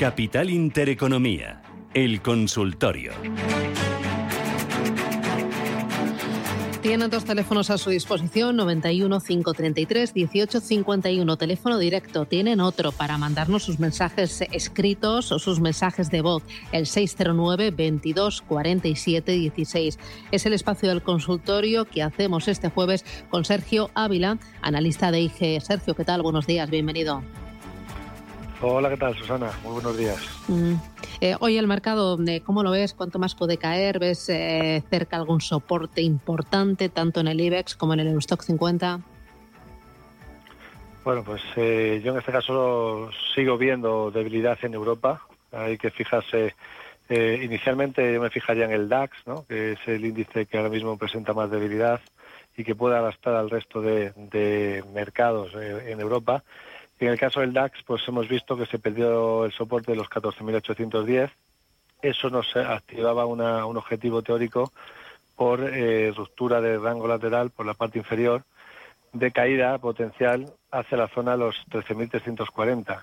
Capital Intereconomía, el consultorio. Tienen dos teléfonos a su disposición, 91 533 18 51, teléfono directo. Tienen otro para mandarnos sus mensajes escritos o sus mensajes de voz, el 609 22 47 16. Es el espacio del consultorio que hacemos este jueves con Sergio Ávila, analista de IG. Sergio, ¿qué tal? Buenos días, bienvenido. Hola, ¿qué tal, Susana? Muy buenos días. Mm. Eh, hoy el mercado, eh, ¿cómo lo ves? ¿Cuánto más puede caer? ¿Ves eh, cerca algún soporte importante, tanto en el IBEX como en el Eurostock 50? Bueno, pues eh, yo en este caso sigo viendo debilidad en Europa. Hay que fijarse, eh, inicialmente yo me fijaría en el DAX, ¿no? que es el índice que ahora mismo presenta más debilidad y que puede arrastrar al resto de, de mercados en Europa. En el caso del DAX, pues hemos visto que se perdió el soporte de los 14.810. Eso nos activaba una, un objetivo teórico por eh, ruptura de rango lateral por la parte inferior de caída potencial hacia la zona de los 13.340.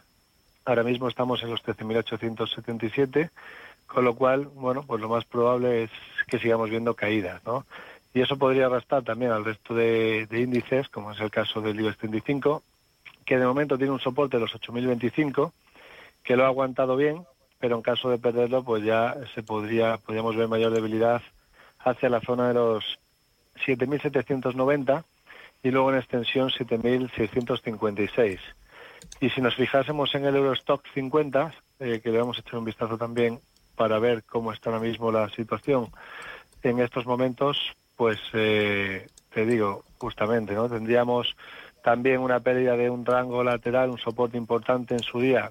Ahora mismo estamos en los 13.877, con lo cual, bueno, pues lo más probable es que sigamos viendo caídas, ¿no? Y eso podría arrastrar también al resto de, de índices, como es el caso del IBEX 35, que de momento tiene un soporte de los 8.025, que lo ha aguantado bien, pero en caso de perderlo, pues ya se podría, podríamos ver mayor debilidad hacia la zona de los 7.790 y luego en extensión 7.656. Y si nos fijásemos en el Eurostock 50, eh, que le vamos a echar un vistazo también para ver cómo está ahora mismo la situación en estos momentos, pues eh, te digo, justamente, ¿no? Tendríamos también una pérdida de un rango lateral, un soporte importante en su día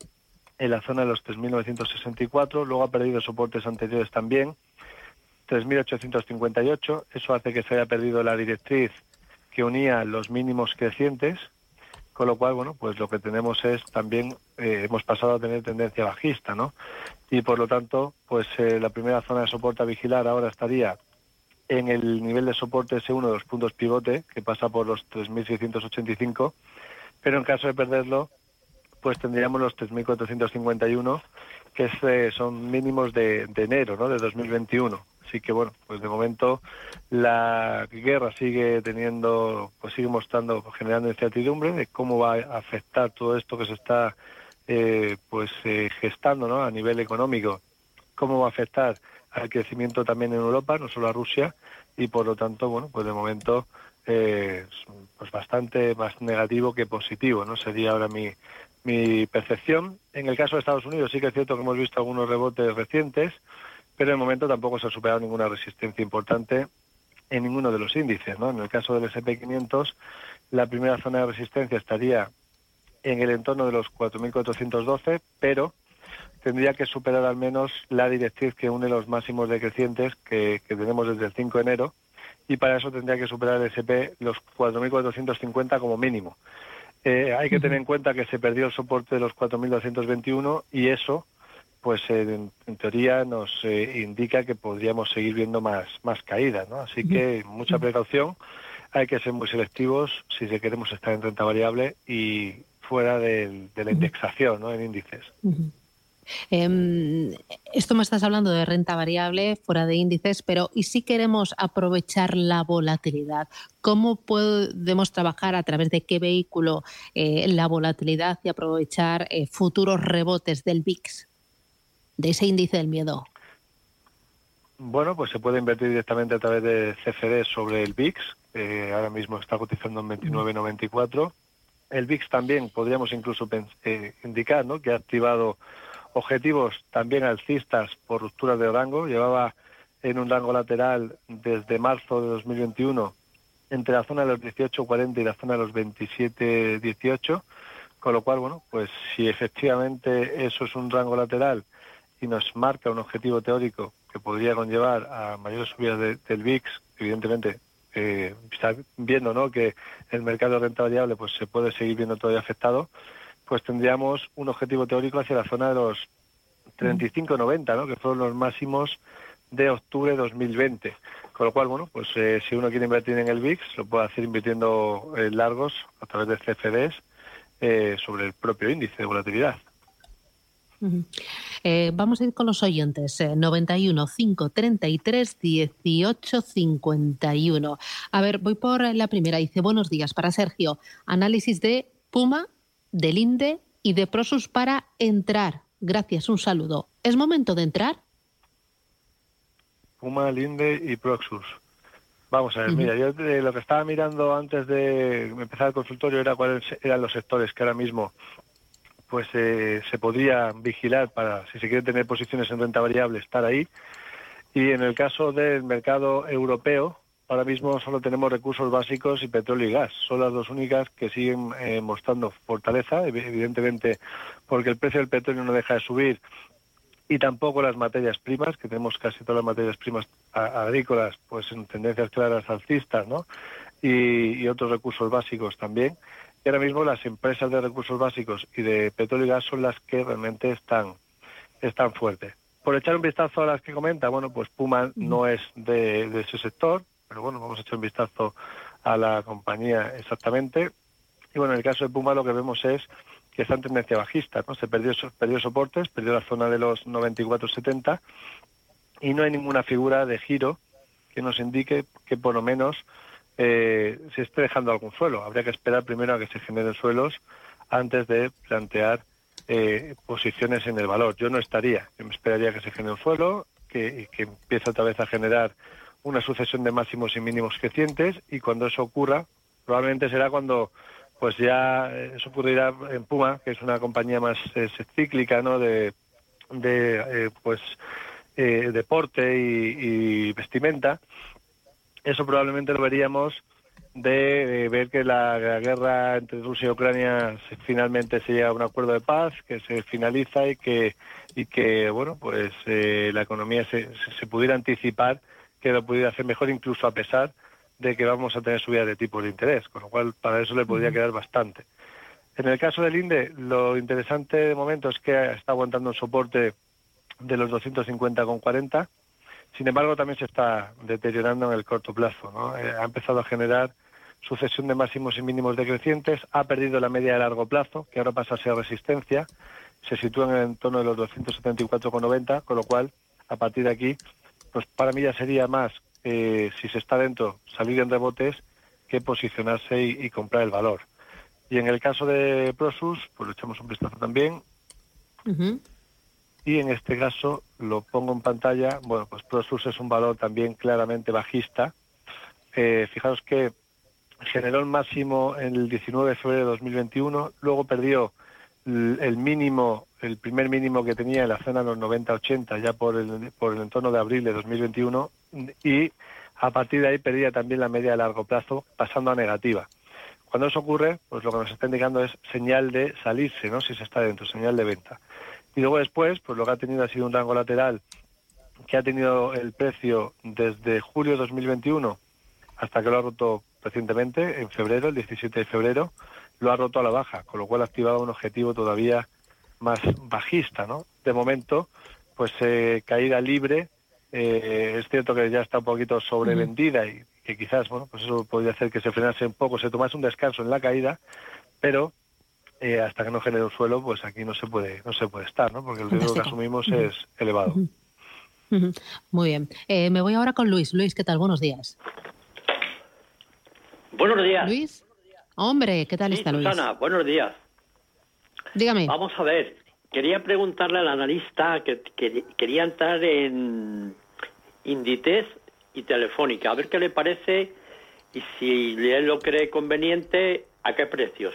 en la zona de los 3.964, luego ha perdido soportes anteriores también, 3.858, eso hace que se haya perdido la directriz que unía los mínimos crecientes, con lo cual, bueno, pues lo que tenemos es también, eh, hemos pasado a tener tendencia bajista, ¿no? Y por lo tanto, pues eh, la primera zona de soporte a vigilar ahora estaría en el nivel de soporte S1 de los puntos pivote, que pasa por los 3.685, pero en caso de perderlo, pues tendríamos los 3.451, que es, eh, son mínimos de, de enero, ¿no?, de 2021. Así que bueno, pues de momento la guerra sigue teniendo, pues sigue mostrando, generando incertidumbre de cómo va a afectar todo esto que se está eh, pues eh, gestando ¿no? a nivel económico, cómo va a afectar al crecimiento también en Europa, no solo a Rusia, y por lo tanto, bueno, pues de momento eh, pues bastante más negativo que positivo, ¿no? Sería ahora mi, mi percepción. En el caso de Estados Unidos sí que es cierto que hemos visto algunos rebotes recientes, pero de momento tampoco se ha superado ninguna resistencia importante en ninguno de los índices, ¿no? En el caso del S&P 500, la primera zona de resistencia estaría en el entorno de los 4.412, pero tendría que superar al menos la directriz que une los máximos decrecientes que, que tenemos desde el 5 de enero y para eso tendría que superar el SP los 4.450 como mínimo. Eh, hay que tener en cuenta que se perdió el soporte de los 4.221 y eso, pues en, en teoría nos eh, indica que podríamos seguir viendo más, más caídas, ¿no? Así que mucha precaución, hay que ser muy selectivos si queremos estar en renta variable y fuera de la indexación, ¿no? En índices. Em, esto me estás hablando de renta variable fuera de índices, pero ¿y si queremos aprovechar la volatilidad? ¿Cómo podemos trabajar a través de qué vehículo eh, la volatilidad y aprovechar eh, futuros rebotes del VIX, de ese índice del miedo? Bueno, pues se puede invertir directamente a través de CFD sobre el VIX, ahora mismo está cotizando en 29.94. El VIX también podríamos incluso eh, indicar ¿no? que ha activado objetivos también alcistas por rupturas de rango. Llevaba en un rango lateral desde marzo de 2021 entre la zona de los 18.40 y la zona de los 27.18, con lo cual, bueno, pues si efectivamente eso es un rango lateral y nos marca un objetivo teórico que podría conllevar a mayores subidas del VIX, evidentemente eh, está viendo ¿no? que el mercado de renta variable pues se puede seguir viendo todavía afectado, pues tendríamos un objetivo teórico hacia la zona de los 35.90, ¿no? que fueron los máximos de octubre de 2020. Con lo cual, bueno, pues eh, si uno quiere invertir en el VIX, lo puede hacer invirtiendo en largos a través de CFDs eh, sobre el propio índice de volatilidad. Eh, vamos a ir con los oyentes. 91 533 18 51. A ver, voy por la primera. Dice: Buenos días para Sergio. Análisis de Puma, del INDE y de Prosus para entrar. Gracias, un saludo. ¿Es momento de entrar? Puma, Linde y Proxus. Vamos a ver, mira, yo lo que estaba mirando antes de empezar el consultorio era cuáles eran los sectores que ahora mismo pues eh, se podría vigilar para, si se quiere tener posiciones en renta variable, estar ahí. Y en el caso del mercado europeo, ahora mismo solo tenemos recursos básicos y petróleo y gas. Son las dos únicas que siguen eh, mostrando fortaleza, evidentemente porque el precio del petróleo no deja de subir y tampoco las materias primas, que tenemos casi todas las materias primas agrícolas, pues en tendencias claras alcistas, ¿no? Y, otros recursos básicos también. Y ahora mismo las empresas de recursos básicos y de petróleo y gas son las que realmente están, están fuertes. Por echar un vistazo a las que comenta, bueno, pues Puma no es de, de ese sector, pero bueno, vamos a echar un vistazo a la compañía exactamente. Y bueno, en el caso de Puma lo que vemos es que está en tendencia bajista, ¿no? Se perdió, perdió soportes, perdió la zona de los 94.70 y no hay ninguna figura de giro que nos indique que por lo menos eh, se esté dejando algún suelo. Habría que esperar primero a que se generen suelos antes de plantear eh, posiciones en el valor. Yo no estaría, yo me esperaría que se genere un suelo, que, que empiece otra vez a generar una sucesión de máximos y mínimos crecientes y cuando eso ocurra, probablemente será cuando pues ya eh, eso ocurrirá en Puma, que es una compañía más eh, cíclica, ¿no? De, de eh, pues deporte y, vestimenta. Eso probablemente lo veríamos de ver que la, guerra entre Rusia y Ucrania finalmente se llega a un acuerdo de paz, que se finaliza y que y que bueno pues la economía se, se pudiera anticipar que lo pudiera hacer mejor incluso a pesar de que vamos a tener subida de tipos de interés, con lo cual para eso le podría quedar bastante. En el caso del INDE, lo interesante de momento es que está aguantando un soporte de los 250,40. Sin embargo, también se está deteriorando en el corto plazo. ¿no? Eh, ha empezado a generar sucesión de máximos y mínimos decrecientes, ha perdido la media de largo plazo, que ahora pasa a ser resistencia, se sitúa en el entorno de los 274,90, con lo cual, a partir de aquí, pues para mí ya sería más eh, si se está dentro, salir en rebotes que posicionarse y, comprar el valor. Y en el caso de Prosus, pues lo echamos un vistazo también. Y en este caso lo pongo en pantalla. Bueno, pues Prosus es un valor también claramente bajista. Eh, fijaros que generó el máximo en el 19 de febrero de 2021, luego perdió el mínimo, el primer mínimo que tenía en la zona de los 90-80 ya por el, por el entorno de abril de 2021 y a partir de ahí perdía también la media de largo plazo pasando a negativa. Cuando eso ocurre, pues lo que nos está indicando es señal de salirse, ¿no? Si se está dentro, señal de venta. Y luego después, pues lo que ha tenido ha sido un rango lateral que ha tenido el precio desde julio de 2021 hasta que lo ha roto recientemente, en febrero, el 17 de febrero, lo ha roto a la baja, con lo cual ha activado un objetivo todavía más bajista, ¿no? De momento, pues eh, caída libre, eh, es cierto que ya está un poquito sobrevendida y que quizás, bueno, pues eso podría hacer que se frenase un poco, se tomase un descanso en la caída, pero eh, hasta que no genere un suelo, pues aquí no se puede, no se puede estar, ¿no? Porque el riesgo que asumimos es elevado. Muy bien. me voy ahora con Luis. Luis, ¿qué tal? Buenos días. Buenos días. Luis. Hombre, ¿qué tal está Luis? Susana, buenos días. Dígame. Vamos a ver, quería preguntarle al analista que, quería entrar en Inditex y Telefónica, a ver qué le parece y si él lo cree conveniente, a qué precios.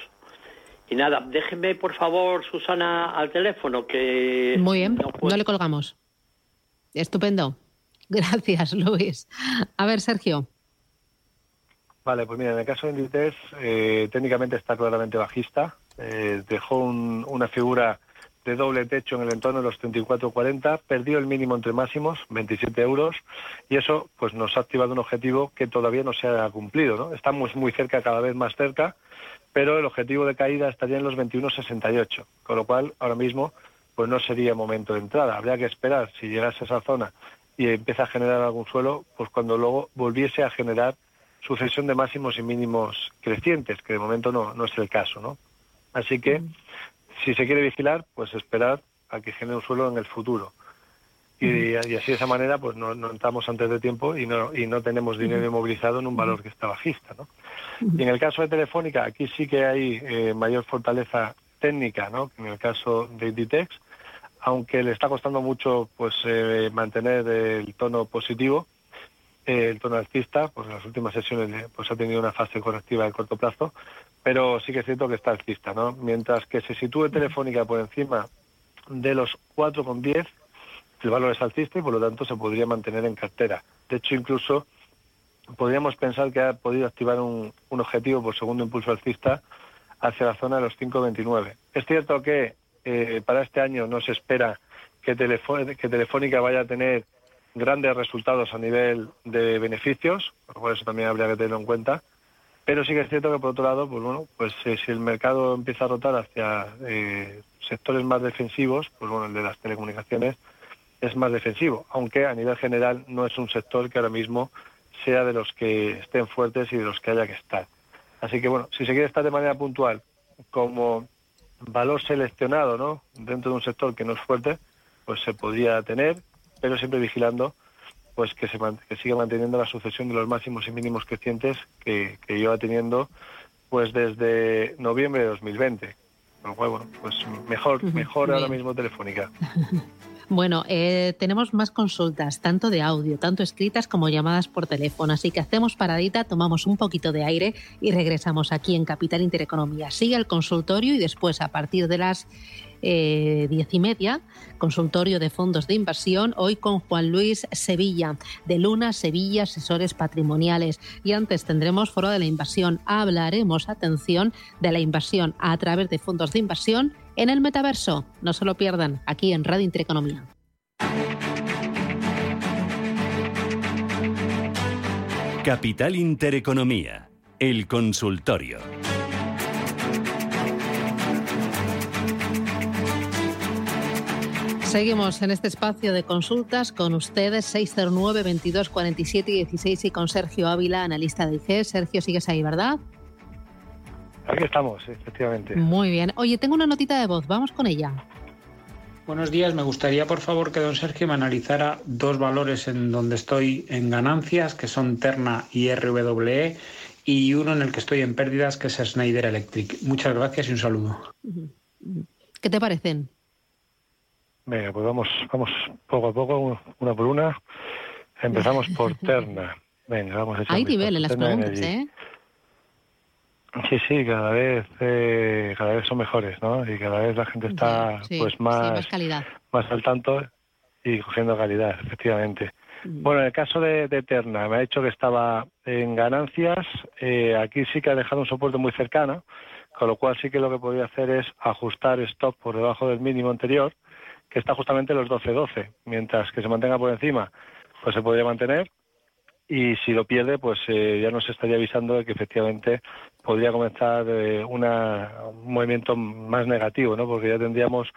Y nada, déjeme por favor, Susana, al teléfono que... Muy bien, no, le colgamos. Estupendo. Gracias, Luis. A ver, Sergio. Vale, pues mira, en el caso de Inditex, eh, técnicamente está claramente bajista. Eh, dejó una figura de doble techo en el entorno de los 34,40, perdió el mínimo entre máximos, 27 euros, y eso pues nos ha activado un objetivo que todavía no se ha cumplido. ¿no? Estamos muy cerca, cada vez más cerca, pero el objetivo de caída estaría en los 21,68, con lo cual ahora mismo pues no sería momento de entrada. Habría que esperar si llegase a esa zona y empieza a generar algún suelo, pues cuando luego volviese a generar sucesión de máximos y mínimos crecientes, que de momento no, no es el caso, ¿no? Así que, si se quiere vigilar, pues esperar a que genere un suelo en el futuro. Y, así de esa manera, pues no, no, entramos antes de tiempo y no, y no tenemos dinero inmovilizado en un valor que está bajista, ¿no? Y en el caso de Telefónica, aquí sí que hay eh, mayor fortaleza técnica, ¿no? Que en el caso de Inditex, aunque le está costando mucho, pues, eh, mantener el tono positivo, el tono alcista, pues en las últimas sesiones pues ha tenido una fase correctiva de corto plazo, pero sí que es cierto que está alcista, ¿no? Mientras que se sitúe Telefónica por encima de los 4,10, el valor es alcista y por lo tanto se podría mantener en cartera. De hecho, incluso podríamos pensar que ha podido activar un, objetivo por segundo impulso alcista hacia la zona de los 5,29. Es cierto que eh, para este año no se espera que, que Telefónica vaya a tener grandes resultados a nivel de beneficios, por lo cual eso también habría que tenerlo en cuenta. Pero sí que es cierto que por otro lado, pues bueno, pues si el mercado empieza a rotar hacia eh, sectores más defensivos, pues bueno, el de las telecomunicaciones es más defensivo, aunque a nivel general no es un sector que ahora mismo sea de los que estén fuertes y de los que haya que estar. Así que bueno, si se quiere estar de manera puntual como valor seleccionado, ¿no? Dentro de un sector que no es fuerte, pues se podría tener pero siempre vigilando pues que se que siga manteniendo la sucesión de los máximos y mínimos crecientes que, que lleva teniendo pues desde noviembre de 2020. Con lo cual, bueno, pues mejor, mejor ahora mismo telefónica. Bueno, eh, tenemos más consultas, tanto de audio, tanto escritas como llamadas por teléfono. Así que hacemos paradita, tomamos un poquito de aire y regresamos aquí en Capital Intereconomía. Sigue el consultorio y después, a partir de las eh, diez y media, consultorio de fondos de inversión, hoy con Juan Luis Sevilla, de Luna Sevilla Asesores Patrimoniales. Y antes tendremos foro de la inversión. Hablaremos, atención, de la inversión a través de fondos de inversión en el metaverso. No se lo pierdan aquí en Radio Intereconomía. Capital Intereconomía, el consultorio. Seguimos en este espacio de consultas con ustedes 609 22 47 16 y con Sergio Ávila, analista de IG. Sergio, sigues ahí, ¿verdad? Aquí estamos, efectivamente. Muy bien. Oye, tengo una notita de voz, vamos con ella. Buenos días, me gustaría por favor que don Sergio me analizara dos valores en donde estoy en ganancias, que son Terna y RWE, y uno en el que estoy en pérdidas, que es Schneider Electric. Muchas gracias y un saludo. ¿Qué te parecen? Venga, pues vamos, vamos poco a poco, una por una. Empezamos por Terna. Venga, vamos a Hay nivel en las preguntas, ¿eh? Sí, sí, cada vez, eh, cada vez son mejores, ¿no? Y cada vez la gente está, pues más, más, calidad. más al tanto y cogiendo calidad, efectivamente. Mm. Bueno, en el caso de, de, Terna, me ha dicho que estaba en ganancias. Eh, aquí sí que ha dejado un soporte muy cercano, con lo cual sí que lo que podría hacer es ajustar stop por debajo del mínimo anterior que está justamente en los 12-12, mientras que se mantenga por encima, pues se podría mantener y si lo pierde, pues eh, ya nos estaría avisando de que efectivamente podría comenzar eh, una, un movimiento más negativo, ¿no? Porque ya tendríamos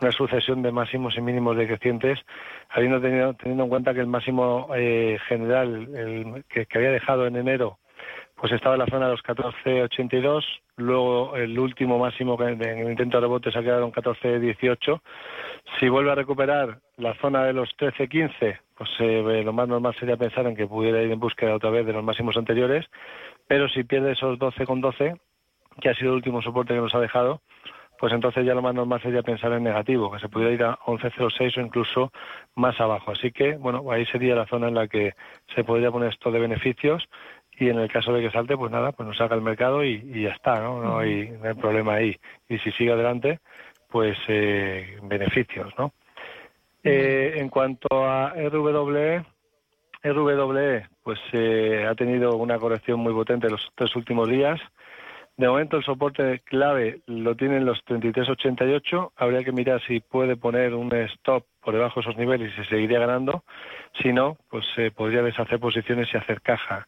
una sucesión de máximos y mínimos decrecientes, habiendo tenido, teniendo en cuenta que el máximo eh, general el, que, que había dejado en enero pues estaba en la zona de los 14.82, luego el último máximo en el intento de rebote se ha quedado en 14.18. Si vuelve a recuperar la zona de los 13.15, pues eh, lo más normal sería pensar en que pudiera ir en búsqueda otra vez de los máximos anteriores, pero si pierde esos 12.12, que ha sido el último soporte que nos ha dejado, pues entonces ya lo más normal sería pensar en negativo, que se pudiera ir a 11.06 o incluso más abajo. Así que, bueno, ahí sería la zona en la que se podría poner esto de beneficios y en el caso de que salte, pues nada, pues nos saca el mercado y, ya está, ¿no? No hay, problema ahí. Y si sigue adelante, pues eh, beneficios, ¿no? Eh, en cuanto a RWE, RWE, pues eh, ha tenido una corrección muy potente los tres últimos días. De momento el soporte clave lo tienen los 33.88. Habría que mirar si puede poner un stop por debajo de esos niveles y se seguiría ganando. Si no, pues se podría deshacer posiciones y hacer caja.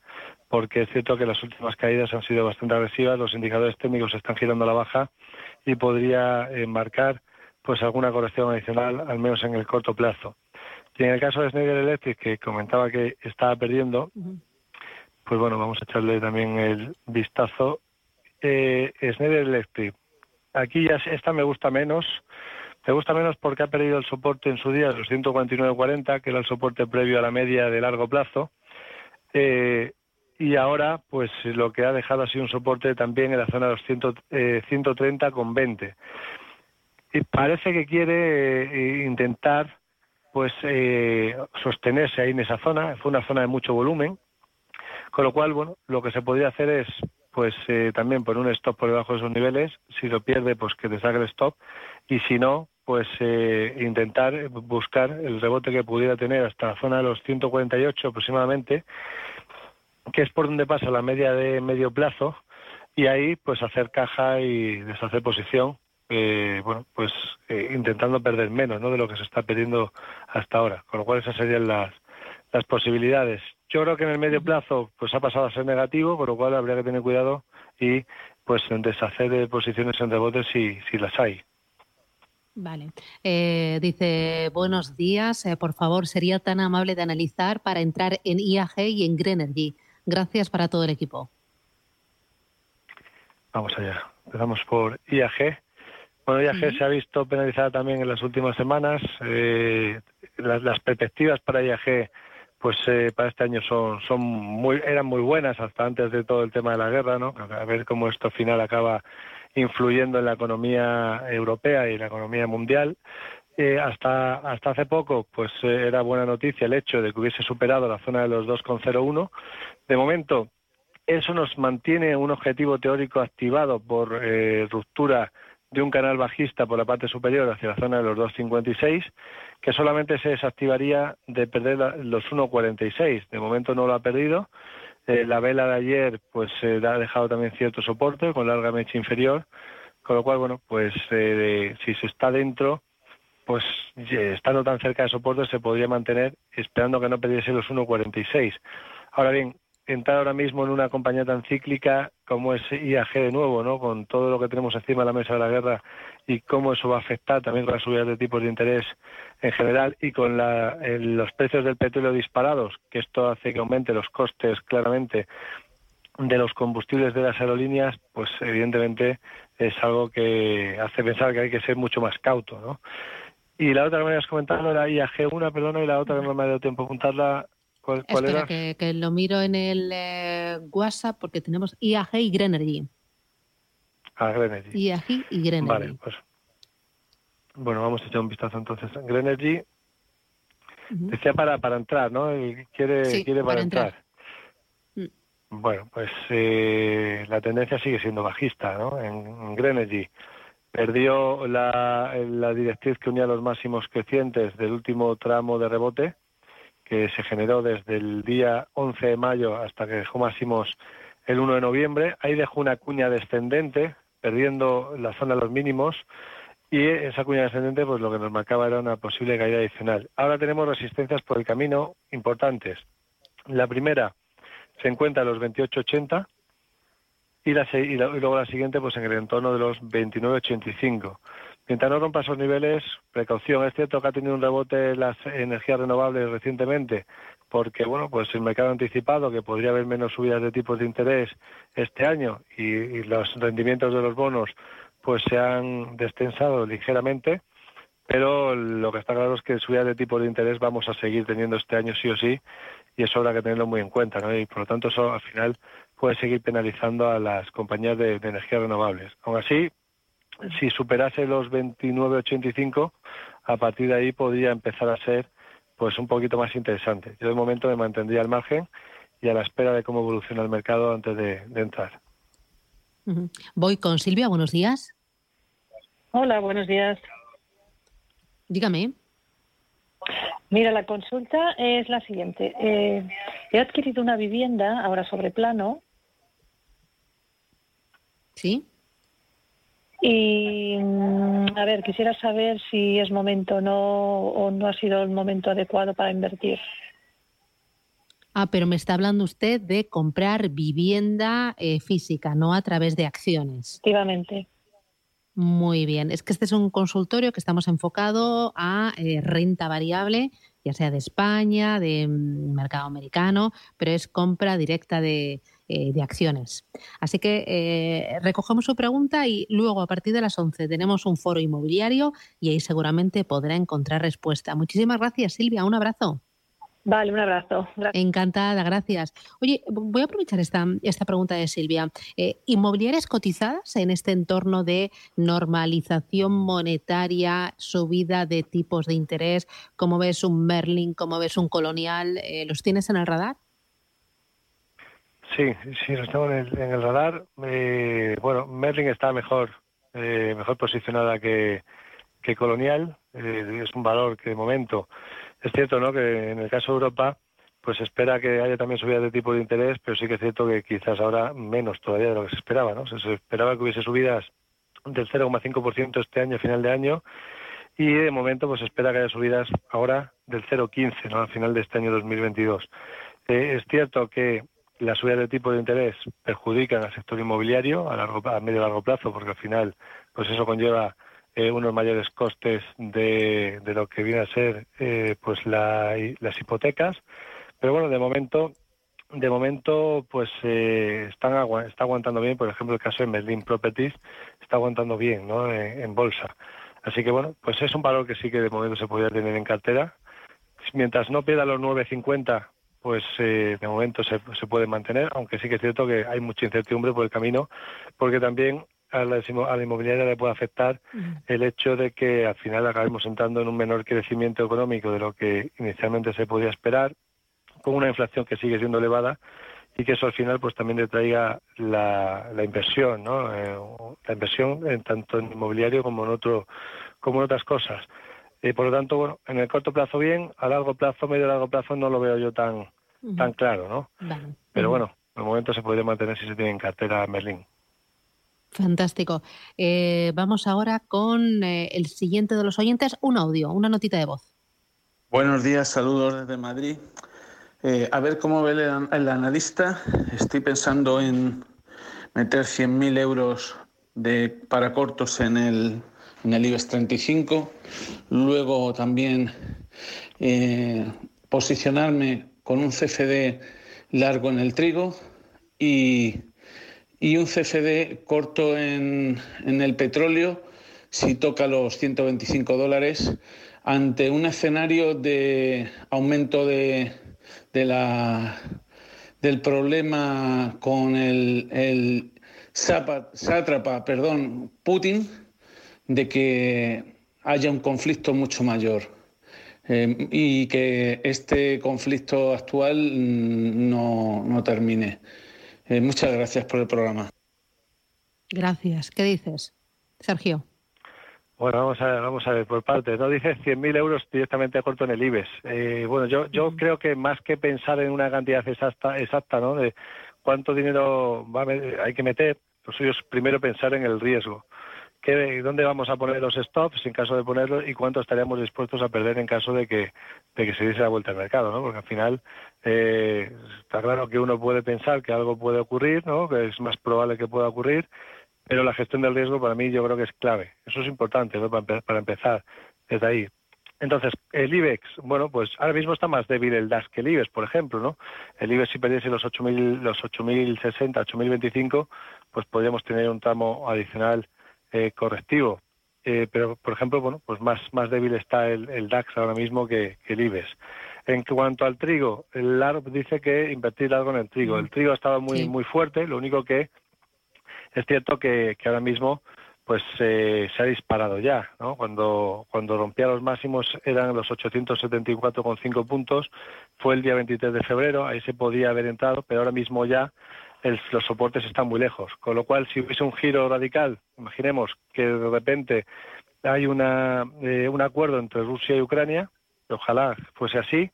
Porque es cierto que las últimas caídas han sido bastante agresivas, los indicadores técnicos están girando a la baja y podría eh, marcar pues alguna corrección adicional, al menos en el corto plazo. Y en el caso de Schneider Electric, que comentaba que estaba perdiendo, pues bueno, vamos a echarle también el vistazo. Eh, Schneider Electric, aquí ya esta me gusta menos. Me gusta menos porque ha perdido el soporte en su día, los 149.40, que era el soporte previo a la media de largo plazo. Eh, y ahora, pues lo que ha dejado ha sido un soporte también en la zona de los 100, eh, 130,20. Y parece que quiere eh, intentar pues eh, sostenerse ahí en esa zona. Fue una zona de mucho volumen, con lo cual, bueno, lo que se podría hacer es, pues eh, también poner un stop por debajo de esos niveles. Si lo pierde, pues que te saque el stop. Y si no, pues eh, intentar buscar el rebote que pudiera tener hasta la zona de los 148 aproximadamente, que es por donde pasa la media de medio plazo. Y ahí, pues hacer caja y deshacer posición eh, bueno, pues eh, intentando perder menos ¿no? de lo que se está perdiendo hasta ahora. Con lo cual esas serían las, las posibilidades. Yo creo que en el medio plazo pues ha pasado a ser negativo, con lo cual habría que tener cuidado y pues deshacer de posiciones en rebote si, si las hay. Vale. Eh, dice, buenos días. Eh, por favor, sería tan amable de analizar para entrar en IAG y en Greenergy. Gracias para todo el equipo. Vamos allá. Empezamos por IAG. Bueno, IAG se ha visto penalizada también en las últimas semanas. Eh, las, perspectivas para IAG, pues eh, para este año son, son muy, eran muy buenas hasta antes de todo el tema de la guerra, ¿no? A ver cómo esto al final acaba influyendo en la economía europea y la economía mundial. Eh, hasta hasta hace poco, pues era buena noticia el hecho de que hubiese superado la zona de los 2,01. De momento, eso nos mantiene un objetivo teórico activado por ruptura de un canal bajista por la parte superior hacia la zona de los 2.56, que solamente se desactivaría de perder los 1.46. De momento no lo ha perdido. Eh, la vela de ayer pues eh, ha dejado también cierto soporte con larga mecha inferior, con lo cual, bueno, pues eh, si se está dentro, pues estando tan cerca de soporte se podría mantener esperando que no perdiese los 1.46. Ahora bien, entrar ahora mismo en una compañía tan cíclica como es IAG de nuevo, ¿no? Con todo lo que tenemos encima de la mesa de la guerra y cómo eso va a afectar también con las subidas de tipos de interés en general y con los precios del petróleo disparados, que esto hace que aumente los costes claramente de los combustibles de las aerolíneas, pues evidentemente es algo que hace pensar que hay que ser mucho más cauto, ¿no? Y la otra que me habías comentado era IAG1, perdona, y la otra que no me ha dado tiempo a apuntarla, ¿Cuál, Espera, Que, lo miro en el eh, WhatsApp porque tenemos IAG y Grenergy. Ah, Grenergy. IAG y Grenergy. Vale, pues. Bueno, vamos a echar un vistazo entonces. Grenergy. Decía para, para entrar, ¿no? Quiere, quiere para, entrar. Mm. Bueno, pues eh, la tendencia sigue siendo bajista, ¿no? En, en Grenergy. Perdió la, directriz que unía los máximos crecientes del último tramo de rebote que se generó desde el día 11 de mayo hasta que dejó máximos el 1 de noviembre. Ahí dejó una cuña descendente, perdiendo la zona de los mínimos, y esa cuña descendente pues lo que nos marcaba era una posible caída adicional. Ahora tenemos resistencias por el camino importantes. La primera se encuentra en los 28.80 y, la, y, luego la siguiente pues en el entorno de los 29.85. Mientras no rompa esos niveles, precaución. Es cierto que ha tenido un rebote las energías renovables recientemente, porque bueno, pues el mercado anticipado que podría haber menos subidas de tipos de interés este año y, los rendimientos de los bonos pues se han destensado ligeramente, pero lo que está claro es que subidas de tipos de interés vamos a seguir teniendo este año sí o sí y eso habrá que tenerlo muy en cuenta, ¿no? Y por lo tanto eso al final puede seguir penalizando a las compañías de energías renovables. Aún así, si superase los 29.85, a partir de ahí podría empezar a ser pues un poquito más interesante. Yo de momento me mantendría al margen y a la espera de cómo evoluciona el mercado antes de, entrar. Voy con Silvia, buenos días. Hola, buenos días. Dígame. Mira, la consulta es la siguiente. Eh, he adquirido una vivienda ahora sobre plano. ¿Sí? Y, mm, a ver, quisiera saber si es momento no, o no ha sido el momento adecuado para invertir. Ah, pero me está hablando usted de comprar vivienda eh, física, no a través de acciones. Efectivamente. Muy bien. Es que este es un consultorio que estamos enfocado a eh, renta variable, ya sea de España, de mm, mercado americano, pero es compra directa de, eh, de acciones. Así que eh, recogemos su pregunta y luego a partir de las 11 tenemos un foro inmobiliario y ahí seguramente podrá encontrar respuesta. Muchísimas gracias, Silvia. Un abrazo. Vale, un abrazo. Encantada, gracias. Oye, voy a aprovechar esta, esta pregunta de Silvia. Eh, ¿Inmobiliarias cotizadas en este entorno de normalización monetaria, subida de tipos de interés? como ves un Merlin? como ves un Colonial? Eh, ¿Los tienes en el radar? Sí, sí, los tengo en el, radar. Eh, bueno, Merlin está mejor, mejor posicionada que, que Colonial. es un valor que de momento es cierto, ¿no? Que en el caso de Europa, pues se espera que haya también subidas de tipo de interés, pero sí que es cierto que quizás ahora menos todavía de lo que se esperaba, ¿no? Se esperaba que hubiese subidas del 0,5% este año, final de año, y de momento pues se espera que haya subidas ahora del 0,15, ¿no? Al final de este año 2022. Eh, es cierto que las subidas de tipo de interés perjudican al sector inmobiliario a, largo, a medio y largo plazo, porque al final pues eso conlleva eh, unos mayores costes de, de, lo que viene a ser eh, pues las hipotecas. Pero bueno de momento de momento pues eh, están está aguantando bien. Por ejemplo el caso de Merlin Properties está aguantando bien ¿no? en, bolsa. Así que bueno pues es un valor que sí que de momento se podría tener en cartera. Mientras no pierda los 9.50 pues de momento se, se puede mantener, aunque sí que es cierto que hay mucha incertidumbre por el camino, porque también a la, inmobiliaria le puede afectar el hecho de que al final acabemos entrando en un menor crecimiento económico de lo que inicialmente se podía esperar, con una inflación que sigue siendo elevada y que eso al final pues también detraiga la, la inversión, ¿no? Eh, la inversión en tanto en inmobiliario como en otro como en otras cosas. Y por lo tanto, bueno, en el corto plazo bien, a largo plazo, medio largo plazo no lo veo yo tan tan claro, ¿no? Pero bueno, en el momento se podría mantener si se tiene en cartera Merlín. Fantástico. Eh, vamos ahora con eh, el siguiente de los oyentes, un audio, una notita de voz. Buenos días, saludos desde Madrid. Eh, a ver cómo ve el, analista. Estoy pensando en meter 100.000 euros de, para cortos en el, en el IBEX 35. Luego también posicionarme con un CFD largo en el trigo y y un CFD corto en, el petróleo si toca los 125 dólares ante un escenario de aumento de, la, del problema con el, el sátrapa, perdón, Putin, de que haya un conflicto mucho mayor. Eh, y que este conflicto actual mm, no, no termine. Eh, muchas gracias por el programa. Gracias. ¿Qué dices, Sergio? Bueno, vamos a ver, vamos a ver por partes. No dices 100.000 euros directamente a corto en el IBEX. Eh, bueno, yo, yo creo que más que pensar en una cantidad exacta, exacta ¿no? De cuánto dinero va hay que meter, lo suyo es primero pensar en el riesgo. ¿Qué, ¿Dónde vamos a poner los stops en caso de ponerlos y cuánto estaríamos dispuestos a perder en caso de que, de que se diese la vuelta al mercado? ¿no? Porque al final eh, está claro que uno puede pensar que algo puede ocurrir, ¿no? que es más probable que pueda ocurrir, pero la gestión del riesgo para mí yo creo que es clave. Eso es importante ¿no? para, para empezar desde ahí. Entonces, el IBEX, bueno, pues ahora mismo está más débil el DAS que el IBEX, por ejemplo, ¿no? El IBEX si perdiese los 8.000, los 8.060, 8.025, pues podríamos tener un tramo adicional eh, correctivo. Eh, pero, por ejemplo, bueno, pues más, más débil está el, DAX ahora mismo que, el IBEX. En cuanto al trigo, el LARP dice que invertir largo en el trigo. El trigo ha estado muy, muy fuerte, lo único que es cierto que, ahora mismo pues se ha disparado ya, ¿no? Cuando, cuando rompía los máximos eran los 874,5 puntos, fue el día 23 de febrero, ahí se podía haber entrado, pero ahora mismo ya los soportes están muy lejos. Con lo cual, si hubiese un giro radical, imaginemos que de repente hay una, eh, un acuerdo entre Rusia y Ucrania, ojalá fuese así,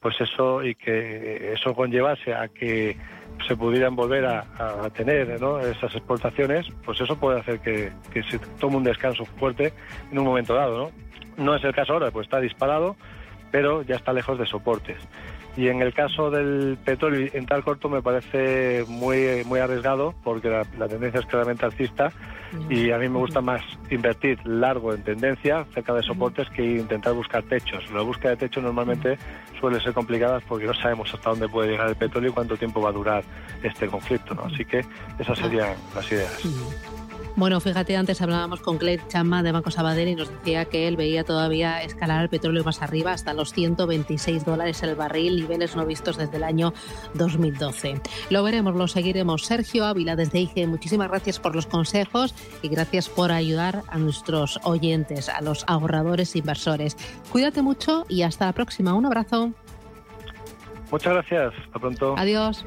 pues eso y que eso conllevase a que se pudieran volver a, tener esas exportaciones, pues eso puede hacer que, que, se tome un descanso fuerte en un momento dado. ¿no? no es el caso ahora, pues está disparado, pero ya está lejos de soportes. Y en el caso del petróleo en tal corto me parece muy, muy arriesgado porque la, tendencia es claramente alcista y a mí me gusta más invertir largo en tendencia cerca de soportes que intentar buscar techos. La búsqueda de techos normalmente suele ser complicada porque no sabemos hasta dónde puede llegar el petróleo y cuánto tiempo va a durar este conflicto. ¿no? Así que esas serían las ideas. Bueno, fíjate, antes hablábamos con Claire Chama de Banco Sabadell y nos decía que él veía todavía escalar el petróleo más arriba hasta los 126 dólares el barril, niveles no vistos desde el año 2012. Lo veremos, lo seguiremos. Sergio Ávila desde IG, muchísimas gracias por los consejos y gracias por ayudar a nuestros oyentes, a los ahorradores e inversores. Cuídate mucho y hasta la próxima. Un abrazo. Muchas gracias. Hasta pronto. Adiós.